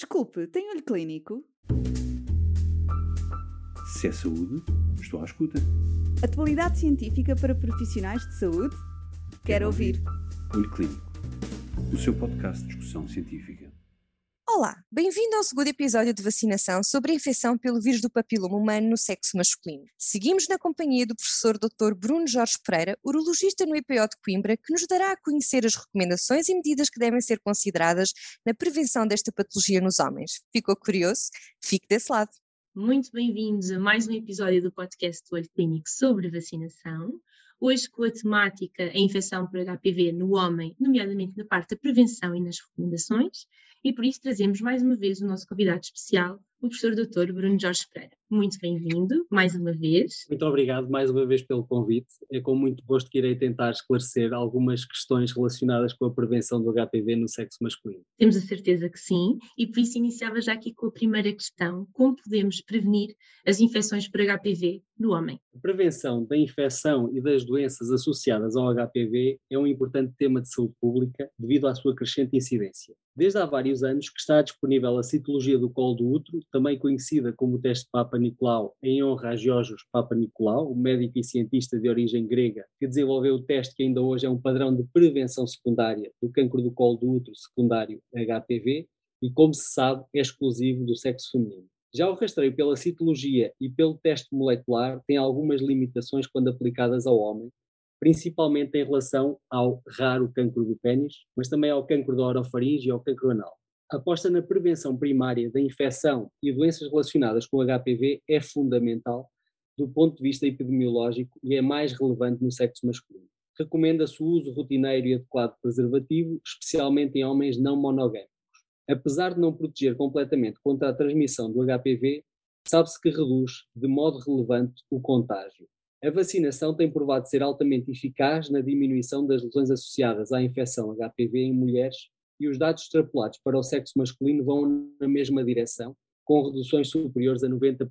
Desculpe, tem olho clínico? Se é saúde, estou à escuta. Atualidade científica para profissionais de saúde? Quero, Quero ouvir. Olho Clínico, o seu podcast de discussão científica. Olá, bem-vindo ao segundo episódio de vacinação sobre a infecção pelo vírus do papiloma humano no sexo masculino. Seguimos na companhia do professor Dr. Bruno Jorge Pereira, urologista no IPO de Coimbra, que nos dará a conhecer as recomendações e medidas que devem ser consideradas na prevenção desta patologia nos homens. Ficou curioso? Fique desse lado. Muito bem-vindos a mais um episódio do podcast do Olho Clínico sobre vacinação. Hoje com a temática a infecção por HPV no homem, nomeadamente na parte da prevenção e nas recomendações, e por isso trazemos mais uma vez o nosso convidado especial, o professor Dr. Bruno Jorge Pereira. Muito bem-vindo, mais uma vez. Muito obrigado mais uma vez pelo convite. É com muito gosto que irei tentar esclarecer algumas questões relacionadas com a prevenção do HPV no sexo masculino. Temos a certeza que sim, e por isso iniciava já aqui com a primeira questão: como podemos prevenir as infecções por HPV no homem? A prevenção da infecção e das doenças associadas ao HPV é um importante tema de saúde pública devido à sua crescente incidência. Desde há vários anos que está disponível a citologia do colo do útero, também conhecida como o teste Papa Nicolau, em honra a Georgios Papa Nicolau, médico e cientista de origem grega, que desenvolveu o teste que ainda hoje é um padrão de prevenção secundária do cancro do colo do útero secundário HPV e, como se sabe, é exclusivo do sexo feminino. Já o rastreio pela citologia e pelo teste molecular tem algumas limitações quando aplicadas ao homem, principalmente em relação ao raro cancro do pênis, mas também ao cancro da orofaringe e ao cancro anal. Aposta na prevenção primária da infecção e doenças relacionadas com HPV é fundamental do ponto de vista epidemiológico e é mais relevante no sexo masculino. Recomenda-se o uso rotineiro e adequado de preservativo, especialmente em homens não monogâmicos. Apesar de não proteger completamente contra a transmissão do HPV, sabe-se que reduz de modo relevante o contágio. A vacinação tem provado ser altamente eficaz na diminuição das lesões associadas à infecção HPV em mulheres e os dados extrapolados para o sexo masculino vão na mesma direção, com reduções superiores a 90%.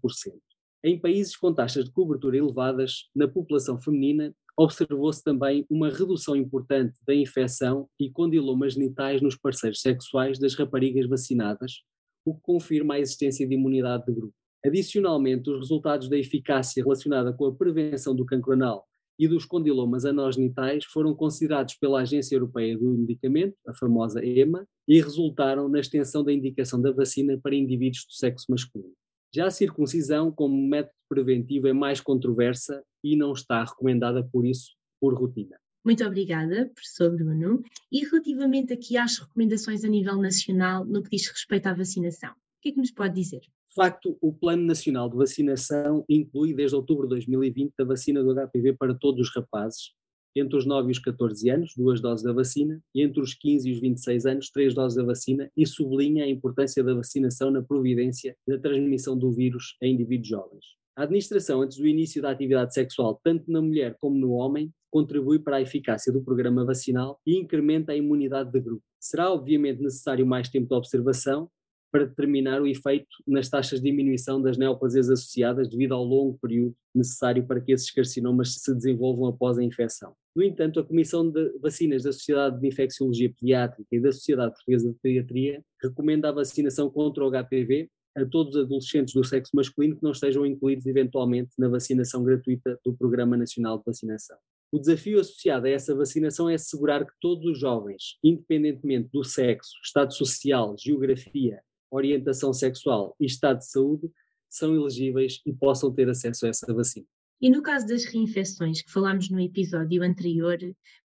Em países com taxas de cobertura elevadas, na população feminina, observou-se também uma redução importante da infecção e condilomas genitais nos parceiros sexuais das raparigas vacinadas, o que confirma a existência de imunidade de grupo. Adicionalmente, os resultados da eficácia relacionada com a prevenção do cancro anal e dos condilomas anogenitais foram considerados pela Agência Europeia do Medicamento, a famosa EMA, e resultaram na extensão da indicação da vacina para indivíduos do sexo masculino. Já a circuncisão, como método preventivo, é mais controversa e não está recomendada por isso, por rotina. Muito obrigada, professor Bruno. E relativamente aqui às recomendações a nível nacional no que diz respeito à vacinação, o que é que nos pode dizer? Facto, o Plano Nacional de Vacinação inclui desde outubro de 2020 a vacina do HPV para todos os rapazes, entre os 9 e os 14 anos, duas doses da vacina, e entre os 15 e os 26 anos, três doses da vacina, e sublinha a importância da vacinação na providência da transmissão do vírus a indivíduos jovens. A administração antes do início da atividade sexual, tanto na mulher como no homem, contribui para a eficácia do programa vacinal e incrementa a imunidade de grupo. Será obviamente necessário mais tempo de observação, para determinar o efeito nas taxas de diminuição das neoplasias associadas devido ao longo período necessário para que esses carcinomas se desenvolvam após a infecção. No entanto, a Comissão de Vacinas da Sociedade de Infecciologia Pediátrica e da Sociedade Portuguesa de Pediatria recomenda a vacinação contra o HPV a todos os adolescentes do sexo masculino que não estejam incluídos eventualmente na vacinação gratuita do Programa Nacional de Vacinação. O desafio associado a essa vacinação é assegurar que todos os jovens, independentemente do sexo, estado social, geografia, orientação sexual e estado de saúde são elegíveis e possam ter acesso a essa vacina. E no caso das reinfecções que falámos no episódio anterior,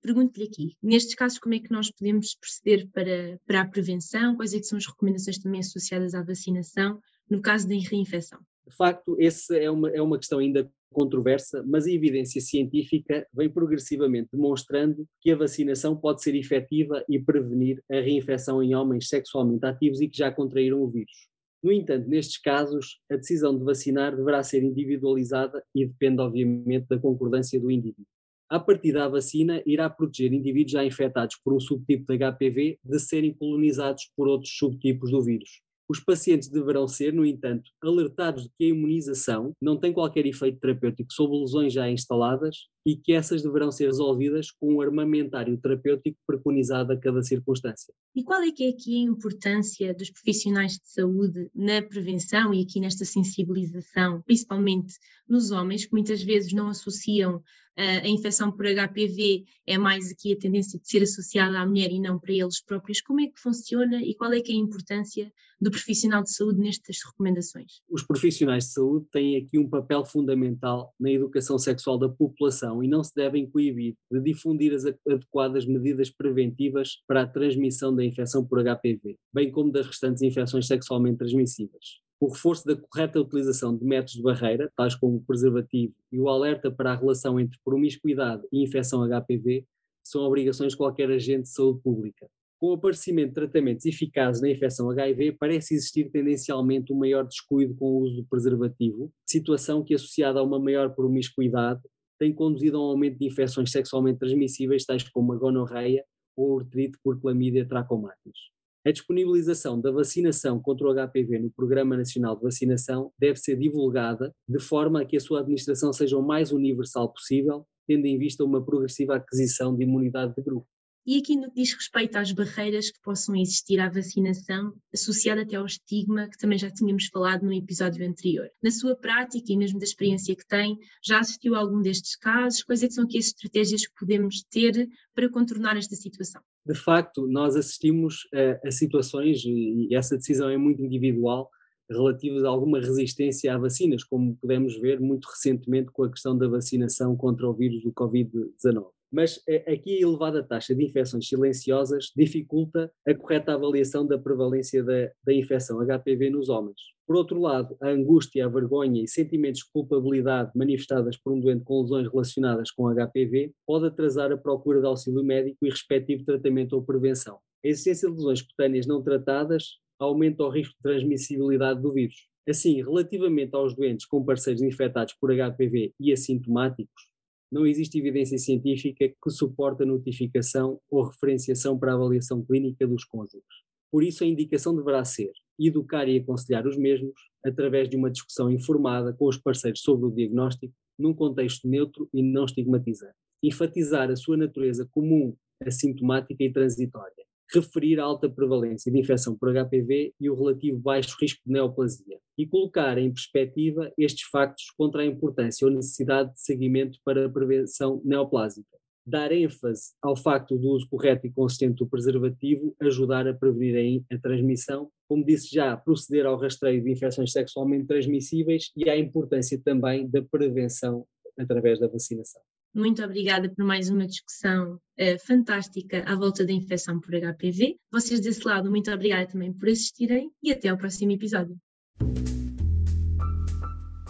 pergunto-lhe aqui, nestes casos como é que nós podemos proceder para, para a prevenção, quais é são as recomendações também associadas à vacinação no caso da reinfecção? De facto, essa é uma, é uma questão ainda controversa, mas a evidência científica vem progressivamente demonstrando que a vacinação pode ser efetiva e prevenir a reinfecção em homens sexualmente ativos e que já contraíram o vírus. No entanto, nestes casos, a decisão de vacinar deverá ser individualizada e depende, obviamente, da concordância do indivíduo. A partir da vacina, irá proteger indivíduos já infectados por um subtipo de HPV de serem colonizados por outros subtipos do vírus. Os pacientes deverão ser, no entanto, alertados de que a imunização não tem qualquer efeito terapêutico sobre lesões já instaladas e que essas deverão ser resolvidas com um armamentário terapêutico preconizado a cada circunstância. E qual é que é aqui a importância dos profissionais de saúde na prevenção e aqui nesta sensibilização, principalmente nos homens, que muitas vezes não associam a infecção por HPV é mais aqui a tendência de ser associada à mulher e não para eles próprios. Como é que funciona e qual é que é a importância do profissional de saúde nestas recomendações? Os profissionais de saúde têm aqui um papel fundamental na educação sexual da população e não se devem coibir de difundir as adequadas medidas preventivas para a transmissão da infecção por HPV, bem como das restantes infecções sexualmente transmissíveis o reforço da correta utilização de métodos de barreira, tais como o preservativo, e o alerta para a relação entre promiscuidade e infecção HPV são obrigações de qualquer agente de saúde pública. Com o aparecimento de tratamentos eficazes na infecção HIV, parece existir tendencialmente um maior descuido com o uso do preservativo, situação que, associada a uma maior promiscuidade, tem conduzido a um aumento de infecções sexualmente transmissíveis, tais como a gonorreia ou a urtrite por clamídia trachomatis. A disponibilização da vacinação contra o HPV no Programa Nacional de Vacinação deve ser divulgada de forma a que a sua administração seja o mais universal possível, tendo em vista uma progressiva aquisição de imunidade de grupo. E aqui no que diz respeito às barreiras que possam existir à vacinação, associada até ao estigma, que também já tínhamos falado no episódio anterior. Na sua prática e mesmo da experiência que tem, já assistiu a algum destes casos? Quais é são aqui as estratégias que podemos ter para contornar esta situação? De facto, nós assistimos a, a situações, e essa decisão é muito individual, relativas a alguma resistência a vacinas, como pudemos ver muito recentemente com a questão da vacinação contra o vírus do Covid-19 mas eh, aqui a elevada taxa de infecções silenciosas dificulta a correta avaliação da prevalência da, da infecção HPV nos homens. Por outro lado, a angústia, a vergonha e sentimentos de culpabilidade manifestadas por um doente com lesões relacionadas com HPV pode atrasar a procura de auxílio médico e respectivo tratamento ou prevenção. A existência de lesões cutâneas não tratadas aumenta o risco de transmissibilidade do vírus. Assim, relativamente aos doentes com parceiros infectados por HPV e assintomáticos, não existe evidência científica que suporte a notificação ou referenciação para a avaliação clínica dos cônjuges. Por isso, a indicação deverá ser educar e aconselhar os mesmos através de uma discussão informada com os parceiros sobre o diagnóstico, num contexto neutro e não estigmatizante. Enfatizar a sua natureza comum, assintomática e transitória referir a alta prevalência de infecção por HPV e o relativo baixo risco de neoplasia, e colocar em perspectiva estes factos contra a importância ou necessidade de seguimento para a prevenção neoplásica. Dar ênfase ao facto do uso correto e consistente do preservativo ajudar a prevenir a transmissão, como disse já, proceder ao rastreio de infecções sexualmente transmissíveis e à importância também da prevenção através da vacinação. Muito obrigada por mais uma discussão uh, fantástica à volta da infecção por HPV. Vocês desse lado, muito obrigada também por assistirem e até ao próximo episódio.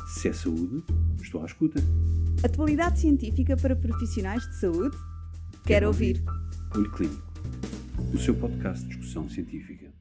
Se é saúde, estou à escuta. Atualidade científica para profissionais de saúde? Quero, Quero ouvir. ouvir. Olho Clínico, o seu podcast de discussão científica.